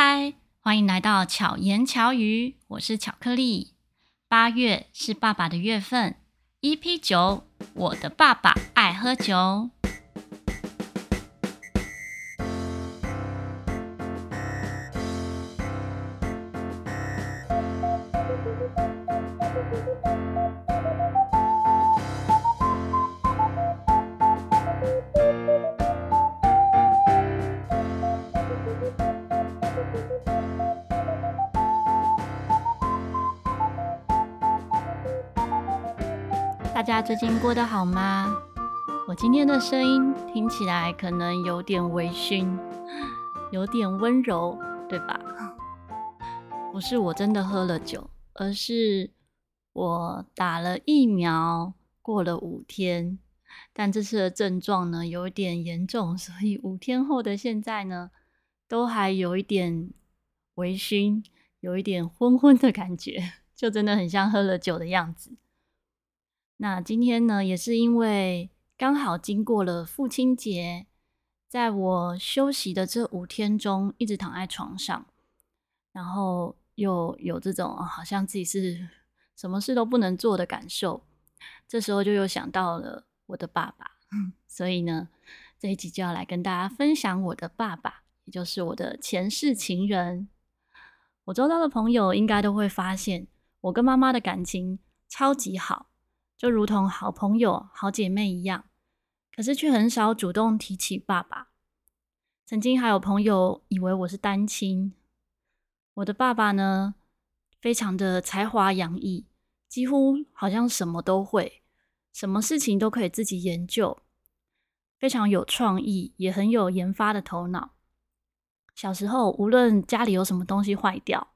嗨，欢迎来到巧言巧语，我是巧克力。八月是爸爸的月份，EP 九，我的爸爸爱喝酒。近过得好吗？我今天的声音听起来可能有点微醺，有点温柔，对吧？不是我真的喝了酒，而是我打了疫苗，过了五天，但这次的症状呢有一点严重，所以五天后的现在呢，都还有一点微醺，有一点昏昏的感觉，就真的很像喝了酒的样子。那今天呢，也是因为刚好经过了父亲节，在我休息的这五天中，一直躺在床上，然后又有这种好像自己是什么事都不能做的感受，这时候就又想到了我的爸爸，所以呢，这一集就要来跟大家分享我的爸爸，也就是我的前世情人。我周遭的朋友应该都会发现，我跟妈妈的感情超级好。就如同好朋友、好姐妹一样，可是却很少主动提起爸爸。曾经还有朋友以为我是单亲。我的爸爸呢，非常的才华洋溢，几乎好像什么都会，什么事情都可以自己研究，非常有创意，也很有研发的头脑。小时候，无论家里有什么东西坏掉，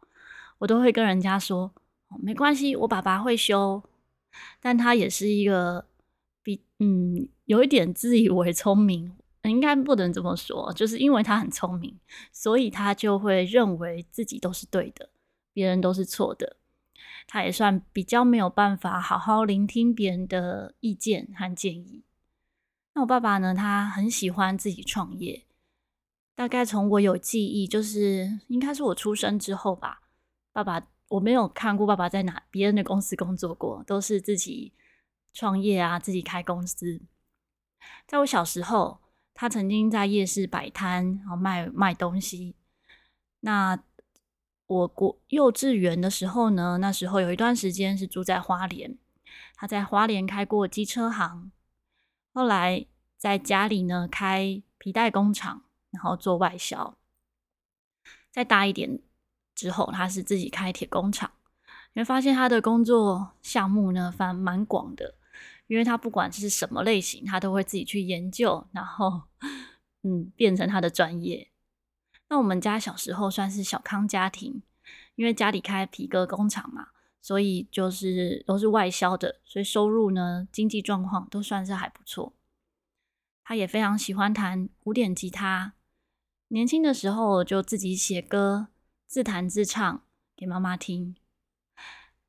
我都会跟人家说：“没关系，我爸爸会修。”但他也是一个比嗯有一点自以为聪明，应该不能这么说，就是因为他很聪明，所以他就会认为自己都是对的，别人都是错的。他也算比较没有办法好好聆听别人的意见和建议。那我爸爸呢，他很喜欢自己创业，大概从我有记忆，就是应该是我出生之后吧，爸爸。我没有看过爸爸在哪别人的公司工作过，都是自己创业啊，自己开公司。在我小时候，他曾经在夜市摆摊，然后卖卖东西。那我国幼稚园的时候呢，那时候有一段时间是住在花莲，他在花莲开过机车行，后来在家里呢开皮带工厂，然后做外销。再大一点。之后，他是自己开铁工厂，你会发现他的工作项目呢，反正蛮广的，因为他不管是什么类型，他都会自己去研究，然后嗯，变成他的专业。那我们家小时候算是小康家庭，因为家里开皮革工厂嘛，所以就是都是外销的，所以收入呢，经济状况都算是还不错。他也非常喜欢弹古典吉他，年轻的时候就自己写歌。自弹自唱给妈妈听，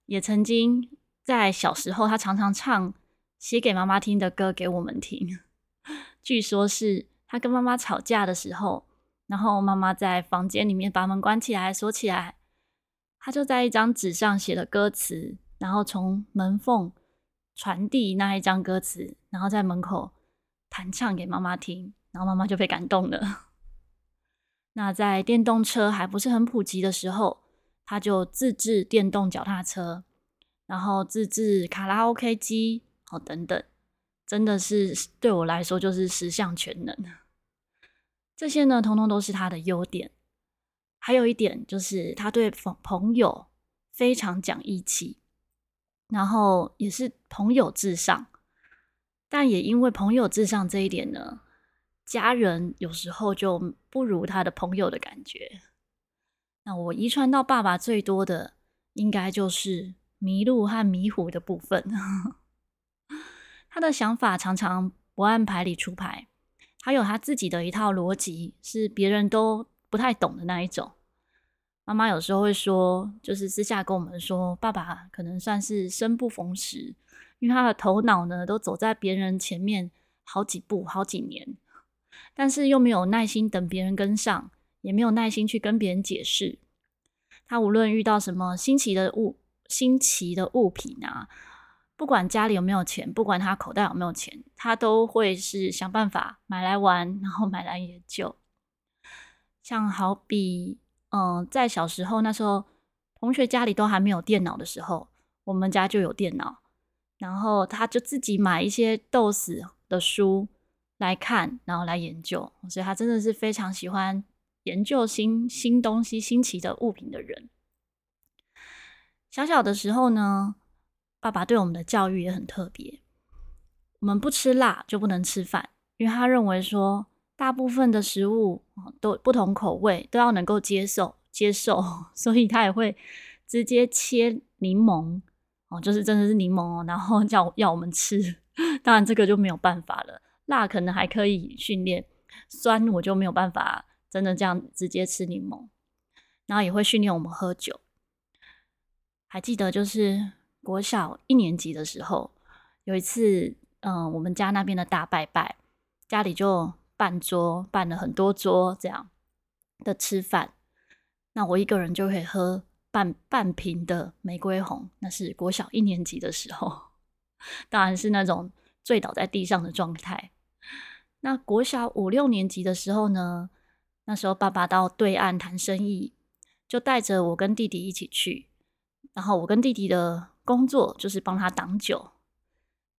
也曾经在小时候，他常常唱写给妈妈听的歌给我们听。据说是他跟妈妈吵架的时候，然后妈妈在房间里面把门关起来锁起来，他就在一张纸上写了歌词，然后从门缝传递那一张歌词，然后在门口弹唱给妈妈听，然后妈妈就被感动了。那在电动车还不是很普及的时候，他就自制电动脚踏车，然后自制卡拉 OK 机，哦等等，真的是对我来说就是十项全能。这些呢，通通都是他的优点。还有一点就是他对朋朋友非常讲义气，然后也是朋友至上。但也因为朋友至上这一点呢，家人有时候就不如他的朋友的感觉。那我遗传到爸爸最多的，应该就是迷路和迷糊的部分。他的想法常常不按牌理出牌，他有他自己的一套逻辑，是别人都不太懂的那一种。妈妈有时候会说，就是私下跟我们说，爸爸可能算是生不逢时，因为他的头脑呢，都走在别人前面好几步、好几年。但是又没有耐心等别人跟上，也没有耐心去跟别人解释。他无论遇到什么新奇的物、新奇的物品啊，不管家里有没有钱，不管他口袋有没有钱，他都会是想办法买来玩，然后买来研究。像好比，嗯、在小时候那时候，同学家里都还没有电脑的时候，我们家就有电脑，然后他就自己买一些 DOS 的书来看，然后来研究。所以他真的是非常喜欢研究新新东西、新奇的物品的人。小小的时候呢，爸爸对我们的教育也很特别，我们不吃辣就不能吃饭，因为他认为说。大部分的食物都不同口味，都要能够接受接受，所以他也会直接切柠檬哦，就是真的是柠檬哦，然后叫要我们吃。当然这个就没有办法了，辣可能还可以训练，酸我就没有办法真的这样直接吃柠檬。然后也会训练我们喝酒。还记得就是国小一年级的时候，有一次，嗯、我们家那边的大拜拜，家里就。办桌办了很多桌这样的吃饭，那我一个人就可以喝半半瓶的玫瑰红。那是国小一年级的时候，当然是那种醉倒在地上的状态。那国小五六年级的时候呢，那时候爸爸到对岸谈生意，就带着我跟弟弟一起去。然后我跟弟弟的工作就是帮他挡酒。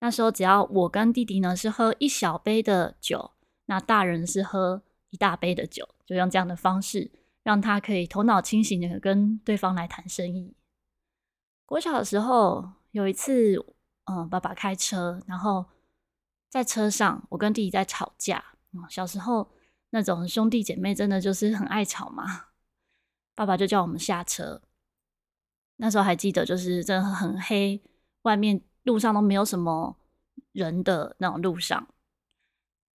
那时候只要我跟弟弟呢是喝一小杯的酒。那大人是喝一大杯的酒，就用这样的方式让他可以头脑清醒的跟对方来谈生意。国小的时候有一次，嗯，爸爸开车，然后在车上我跟弟弟在吵架。嗯，小时候那种兄弟姐妹真的就是很爱吵嘛。爸爸就叫我们下车。那时候还记得，就是真的很黑，外面路上都没有什么人的那种路上。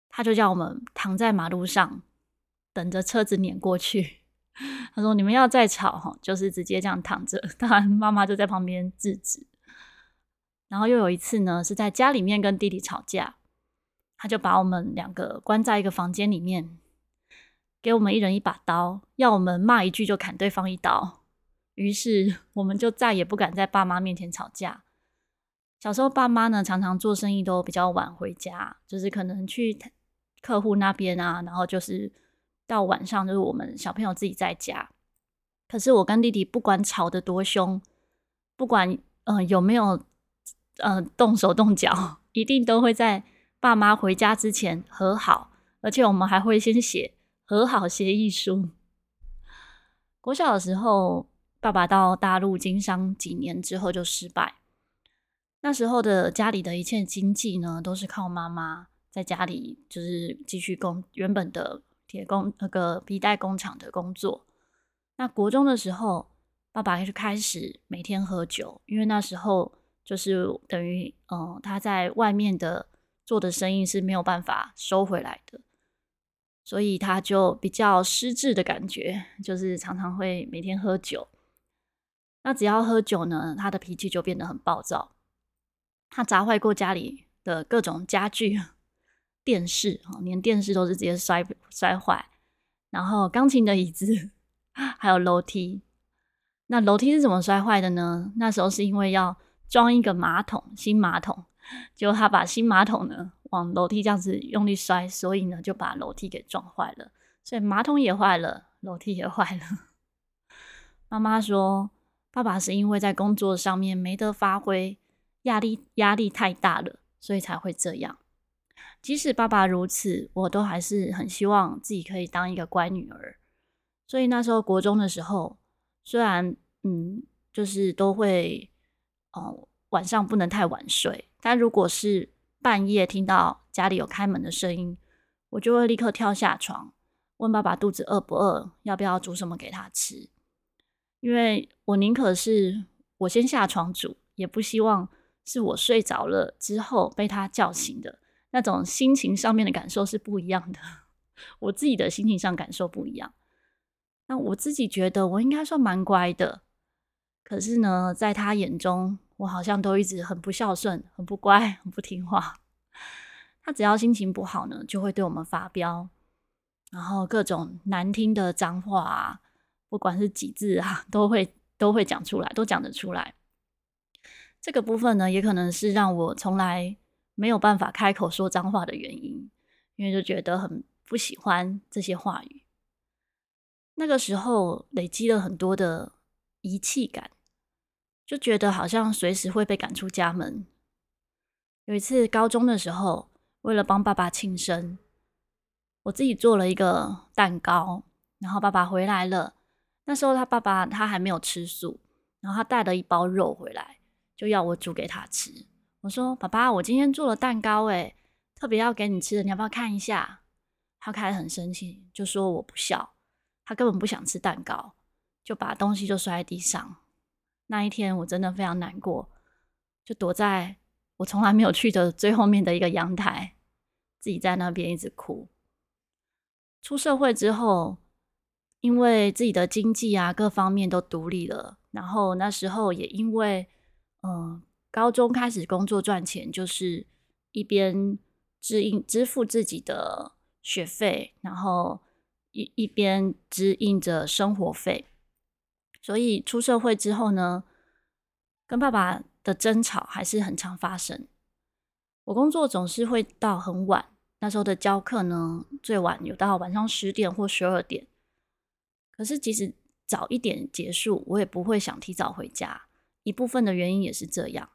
他就叫我们躺在马路上，等着车子碾过去。他说：“你们要再吵哈，就是直接这样躺着。”当然，妈妈就在旁边制止。然后又有一次呢，是在家里面跟弟弟吵架，他就把我们两个关在一个房间里面，给我们一人一把刀，要我们骂一句就砍对方一刀。于是我们就再也不敢在爸妈面前吵架。小时候，爸妈呢常常做生意都比较晚回家，就是可能去。客户那边啊，然后就是到晚上，就是我们小朋友自己在家。可是我跟弟弟不管吵得多凶，不管呃有没有呃动手动脚，一定都会在爸妈回家之前和好，而且我们还会先写和好协议书。国小的时候，爸爸到大陆经商几年之后就失败，那时候的家里的一切经济呢，都是靠妈妈。在家里就是继续工原本的铁工那个皮带工厂的工作。那国中的时候，爸爸就开始每天喝酒，因为那时候就是等于嗯他在外面的做的生意是没有办法收回来的，所以他就比较失智的感觉，就是常常会每天喝酒。那只要喝酒呢，他的脾气就变得很暴躁，他砸坏过家里的各种家具。电视哈，连电视都是直接摔摔坏，然后钢琴的椅子，还有楼梯。那楼梯是怎么摔坏的呢？那时候是因为要装一个马桶，新马桶，结果他把新马桶呢往楼梯这样子用力摔，所以呢就把楼梯给撞坏了。所以马桶也坏了，楼梯也坏了。妈妈说，爸爸是因为在工作上面没得发挥，压力压力太大了，所以才会这样。即使爸爸如此，我都还是很希望自己可以当一个乖女儿。所以那时候国中的时候，虽然嗯，就是都会、呃，晚上不能太晚睡，但如果是半夜听到家里有开门的声音，我就会立刻跳下床，问爸爸肚子饿不饿，要不要煮什么给他吃。因为我宁可是我先下床煮，也不希望是我睡着了之后被他叫醒的。那种心情上面的感受是不一样的，我自己的心情上感受不一样。那我自己觉得我应该算蛮乖的，可是呢，在他眼中，我好像都一直很不孝顺、很不乖、很不听话。他只要心情不好呢，就会对我们发飙。然后各种难听的脏话啊，不管是几字啊，都会都会讲出来，都讲得出来。这个部分呢，也可能是让我从来没有办法开口说脏话的原因，因为就觉得很不喜欢这些话语。那个时候累积了很多的遗弃感，就觉得好像随时会被赶出家门。有一次高中的时候，为了帮爸爸庆生，我自己做了一个蛋糕，然后爸爸回来了。那时候他爸爸他还没有吃素，然后他带了一包肉回来。就要我煮给他吃。我说：“爸爸，我今天做了蛋糕，诶，特别要给你吃的，你要不要看一下？”他开始很生气，就说我不孝。他根本不想吃蛋糕，就把东西就摔在地上。那一天我真的非常难过，就躲在我从来没有去的最后面的一个阳台，自己在那边一直哭。出社会之后，因为自己的经济啊各方面都独立了，然后那时候也因为。嗯，高中开始工作赚钱，就是一边支应支付自己的学费，然后一一边支应着生活费。所以出社会之后呢，跟爸爸的争吵还是很常发生。我工作总是会到很晚，那时候的教课呢，最晚有到晚上十点或十二点。可是即使早一点结束，我也不会想提早回家。一部分的原因也是这样，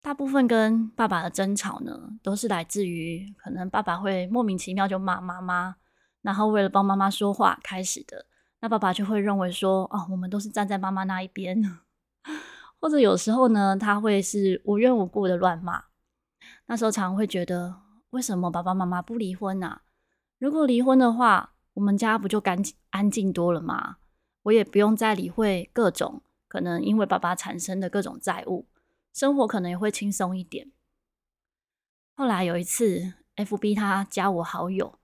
大部分跟爸爸的争吵呢，都是来自于可能爸爸会莫名其妙就骂妈妈，然后为了帮妈妈说话开始的，那爸爸就会认为说，哦，我们都是站在妈妈那一边，或者有时候呢，他会是无缘无故的乱骂，那时候常常会觉得，为什么爸爸妈妈不离婚啊？如果离婚的话，我们家不就干净安静多了吗？我也不用再理会各种。可能因为爸爸产生的各种债务，生活可能也会轻松一点。后来有一次，FB 他加我好友，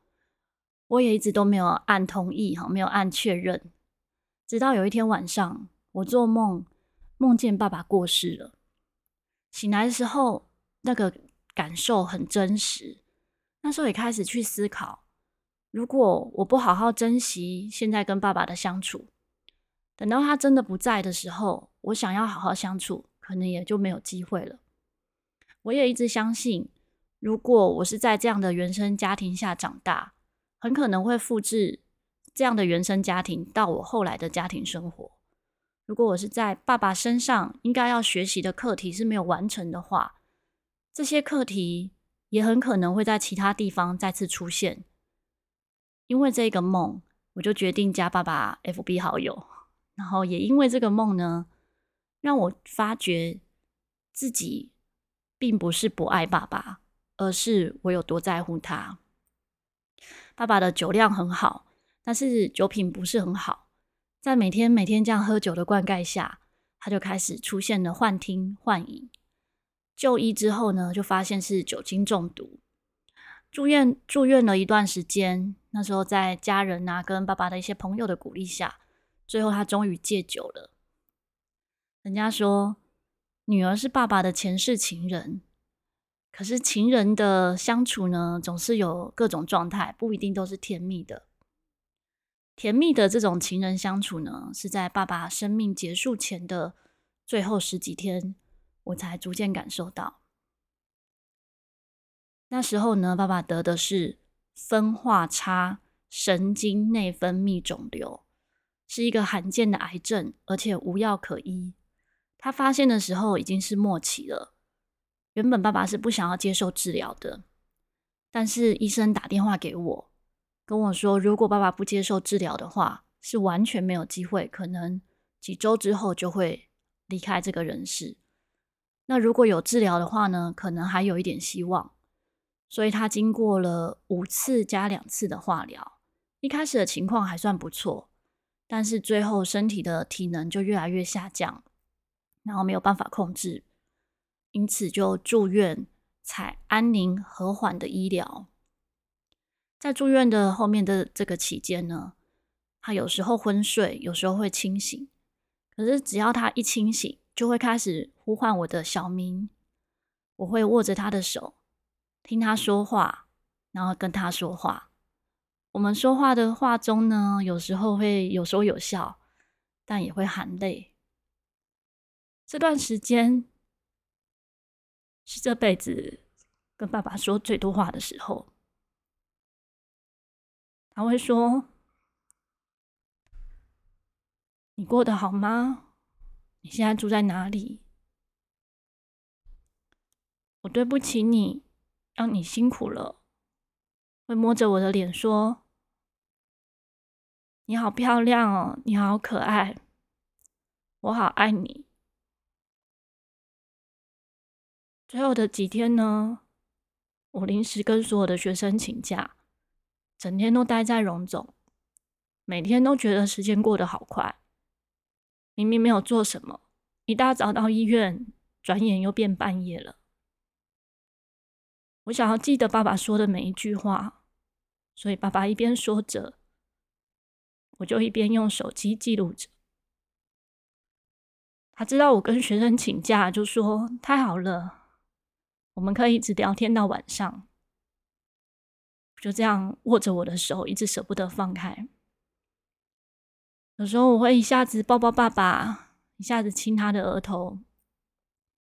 我也一直都没有按同意哈，没有按确认。直到有一天晚上，我做梦梦见爸爸过世了，醒来的时候，那个感受很真实。那时候也开始去思考，如果我不好好珍惜现在跟爸爸的相处。等到他真的不在的时候，我想要好好相处，可能也就没有机会了。我也一直相信，如果我是在这样的原生家庭下长大，很可能会复制这样的原生家庭到我后来的家庭生活。如果我是在爸爸身上应该要学习的课题是没有完成的话，这些课题也很可能会在其他地方再次出现。因为这个梦，我就决定加爸爸 FB 好友。然后也因为这个梦呢，让我发觉自己并不是不爱爸爸，而是我有多在乎他。爸爸的酒量很好，但是酒品不是很好，在每天每天这样喝酒的灌溉下，他就开始出现了幻听幻影。就医之后呢，就发现是酒精中毒，住院住院了一段时间。那时候在家人啊跟爸爸的一些朋友的鼓励下。最后，他终于戒酒了。人家说，女儿是爸爸的前世情人，可是情人的相处呢，总是有各种状态，不一定都是甜蜜的。甜蜜的这种情人相处呢，是在爸爸生命结束前的最后十几天，我才逐渐感受到。那时候呢，爸爸得的是分化差神经内分泌肿瘤。是一个罕见的癌症，而且无药可医。他发现的时候已经是末期了。原本爸爸是不想要接受治疗的，但是医生打电话给我，跟我说，如果爸爸不接受治疗的话，是完全没有机会，可能几周之后就会离开这个人世。那如果有治疗的话呢，可能还有一点希望。所以他经过了五次加两次的化疗，一开始的情况还算不错。但是最后身体的体能就越来越下降，然后没有办法控制，因此就住院采安宁和缓的医疗。在住院的后面的这个期间呢，他有时候昏睡，有时候会清醒。可是只要他一清醒，就会开始呼唤我的小名，我会握着他的手，听他说话，然后跟他说话。我们说话的话中呢，有时候会有说有笑，但也会含泪。这段时间是这辈子跟爸爸说最多话的时候。他会说：“你过得好吗？你现在住在哪里？我对不起你，让你辛苦了。”会摸着我的脸说：“你好漂亮哦，你好可爱，我好爱你。”最后的几天呢，我临时跟所有的学生请假。整天都待在荣总，每天都觉得时间过得好快。明明没有做什么，一大早到医院，转眼又变半夜了。我想要记得爸爸说的每一句话，所以爸爸一边说着，我就一边用手机记录着。他知道我跟学生请假，就说太好了，我们可以一直聊天到晚上。就这样握着我的手，一直舍不得放开。有时候我会一下子抱抱爸爸，一下子亲他的额头，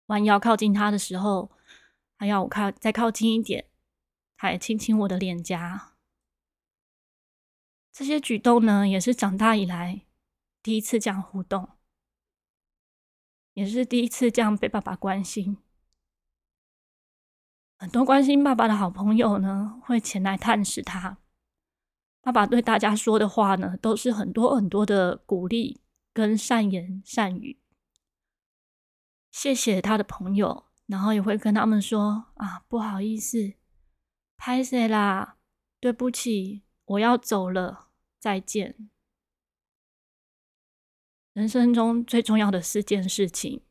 弯腰靠近他的时候，他要我靠再靠近一点，他也亲亲我的脸颊。这些举动呢，也是长大以来第一次这样互动，也是第一次这样被爸爸关心。很多关心爸爸的好朋友呢，会前来探视他。爸爸对大家说的话呢，都是很多很多的鼓励跟善言善语。谢谢他的朋友，然后也会跟他们说：“啊，不好意思，拍谢啦，对不起，我要走了，再见。”人生中最重要的四件事情：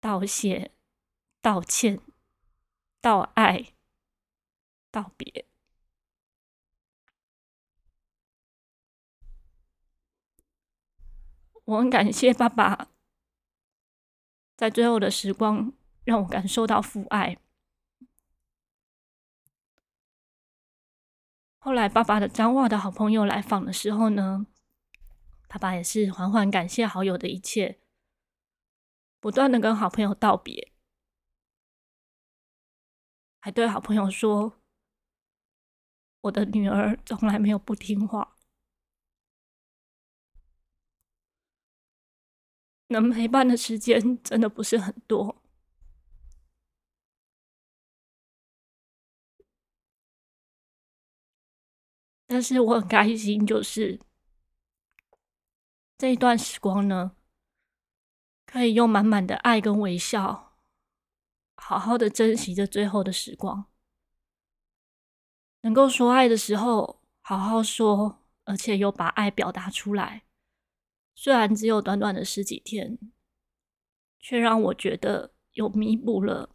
道谢。道歉、道爱、道别。我很感谢爸爸，在最后的时光让我感受到父爱。后来，爸爸的彰化的好朋友来访的时候呢，爸爸也是缓缓感谢好友的一切，不断的跟好朋友道别。还对好朋友说：“我的女儿从来没有不听话，能陪伴的时间真的不是很多，但是我很开心，就是这一段时光呢，可以用满满的爱跟微笑。”好好的珍惜着最后的时光，能够说爱的时候好好说，而且又把爱表达出来。虽然只有短短的十几天，却让我觉得又弥补了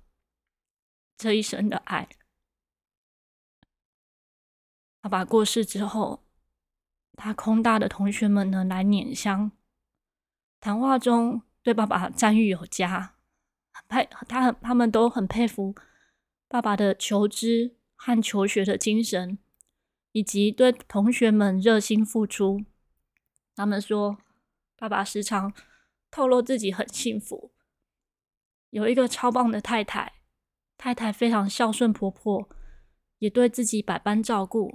这一生的爱。爸爸过世之后，他空大的同学们呢，来拈香，谈话中对爸爸赞誉有加。佩他很，他们都很佩服爸爸的求知和求学的精神，以及对同学们热心付出。他们说，爸爸时常透露自己很幸福，有一个超棒的太太，太太非常孝顺婆婆，也对自己百般照顾。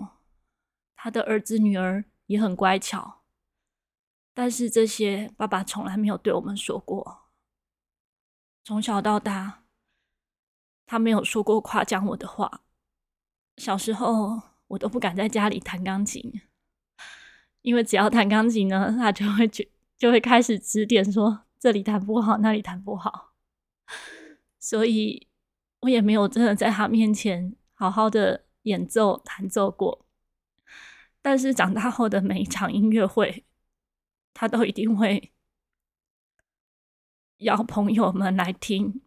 他的儿子女儿也很乖巧，但是这些爸爸从来没有对我们说过。从小到大，他没有说过夸奖我的话。小时候，我都不敢在家里弹钢琴，因为只要弹钢琴呢，他就会就就会开始指点说这里弹不好，那里弹不好。所以，我也没有真的在他面前好好的演奏弹奏过。但是长大后的每一场音乐会，他都一定会。邀朋友们来听，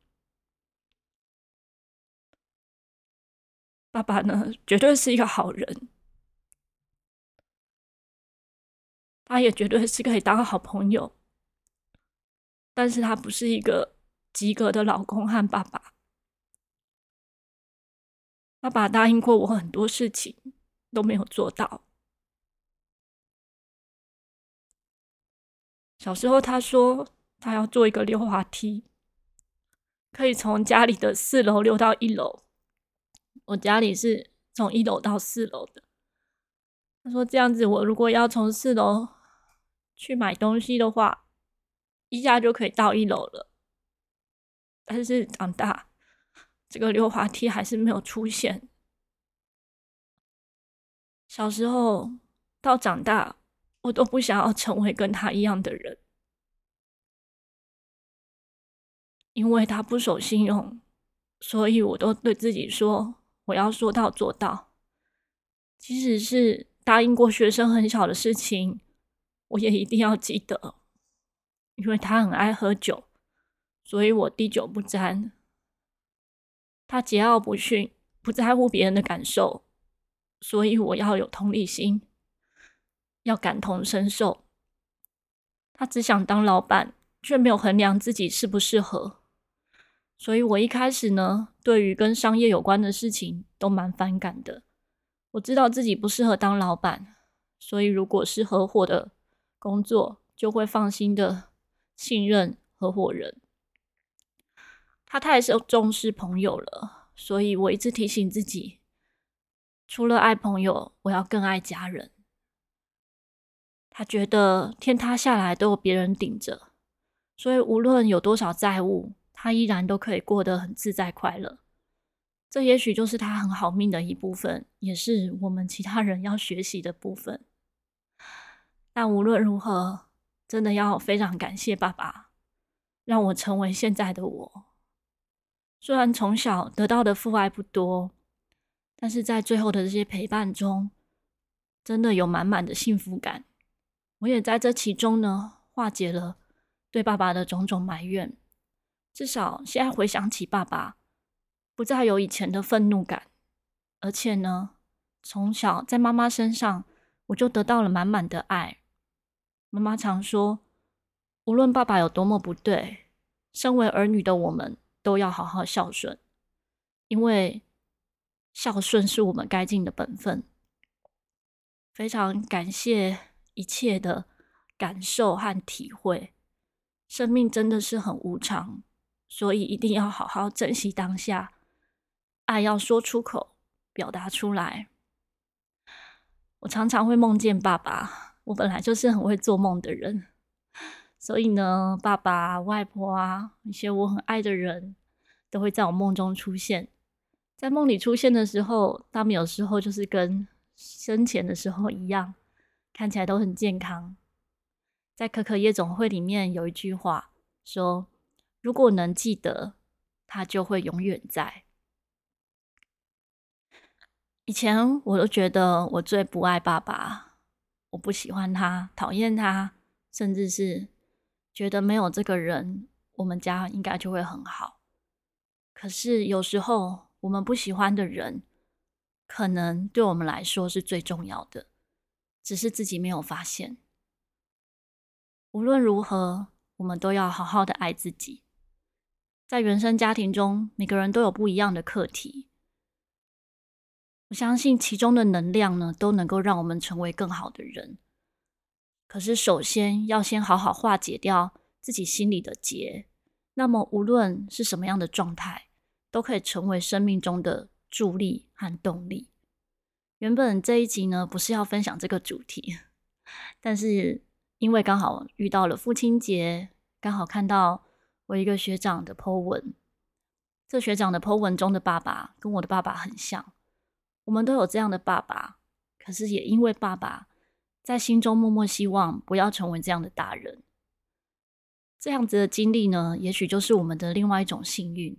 爸爸呢，绝对是一个好人，他也绝对是可以当好朋友，但是他不是一个及格的老公和爸爸。爸爸答应过我很多事情，都没有做到。小时候，他说他要做一个溜滑梯，可以从家里的四楼溜到一楼。我家里是从一楼到四楼的。他说这样子，我如果要从四楼去买东西的话，一下就可以到一楼了。但是长大，这个溜滑梯还是没有出现。小时候到长大，我都不想要成为跟他一样的人，因为他不守信用，所以我都对自己说，我要说到做到。即使是答应过学生很小的事情，我也一定要记得。因为他很爱喝酒，所以我滴酒不沾。他桀骜不驯，不在乎别人的感受。所以我要有同理心，要感同身受。他只想当老板，却没有衡量自己适不适合。所以我一开始呢，对于跟商业有关的事情都蛮反感的。我知道自己不适合当老板，所以如果是合伙的工作，就会放心的信任合伙人。他太重视朋友了，所以我一直提醒自己。除了爱朋友，我要更爱家人。他觉得天塌下来都有别人顶着，所以无论有多少债务，他依然都可以过得很自在快乐。这也许就是他很好命的一部分，也是我们其他人要学习的部分。但无论如何，真的要非常感谢爸爸，让我成为现在的我。虽然从小得到的父爱不多。但是在最后的这些陪伴中，真的有满满的幸福感。我也在这其中呢，化解了对爸爸的种种埋怨。至少现在回想起爸爸，不再有以前的愤怒感。而且呢，从小在妈妈身上，我就得到了满满的爱。妈妈常说，无论爸爸有多么不对，身为儿女的我们都要好好孝顺，因为。孝顺是我们该尽的本分。非常感谢一切的感受和体会。生命真的是很无常，所以一定要好好珍惜当下。爱要说出口，表达出来。我常常会梦见爸爸。我本来就是很会做梦的人，所以呢，爸爸、外婆啊，一些我很爱的人都会在我梦中出现。在梦里出现的时候，他们有时候就是跟生前的时候一样，看起来都很健康。在可可夜总会里面有一句话说：“如果能记得，他就会永远在。”以前我都觉得我最不爱爸爸，我不喜欢他，讨厌他，甚至是觉得没有这个人，我们家应该就会很好。可是有时候。我们不喜欢的人，可能对我们来说是最重要的，只是自己没有发现。无论如何，我们都要好好的爱自己。在原生家庭中，每个人都有不一样的课题。我相信其中的能量呢，都能够让我们成为更好的人。可是，首先要先好好化解掉自己心里的结。那么，无论是什么样的状态。都可以成为生命中的助力和动力。原本这一集呢，不是要分享这个主题，但是因为刚好遇到了父亲节，刚好看到我一个学长的 po 文，这学长的 po 文中的爸爸跟我的爸爸很像，我们都有这样的爸爸，可是也因为爸爸在心中默默希望不要成为这样的大人，这样子的经历呢，也许就是我们的另外一种幸运。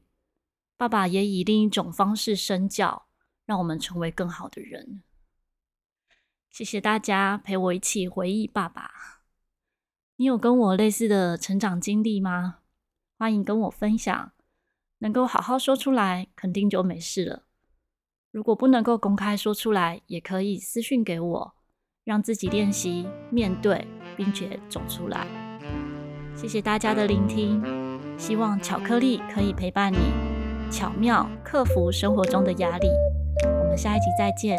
爸爸也以另一种方式身教，让我们成为更好的人。谢谢大家陪我一起回忆爸爸。你有跟我类似的成长经历吗？欢迎跟我分享。能够好好说出来，肯定就没事了。如果不能够公开说出来，也可以私讯给我，让自己练习面对，并且走出来。谢谢大家的聆听，希望巧克力可以陪伴你。巧妙克服生活中的压力，我们下一集再见。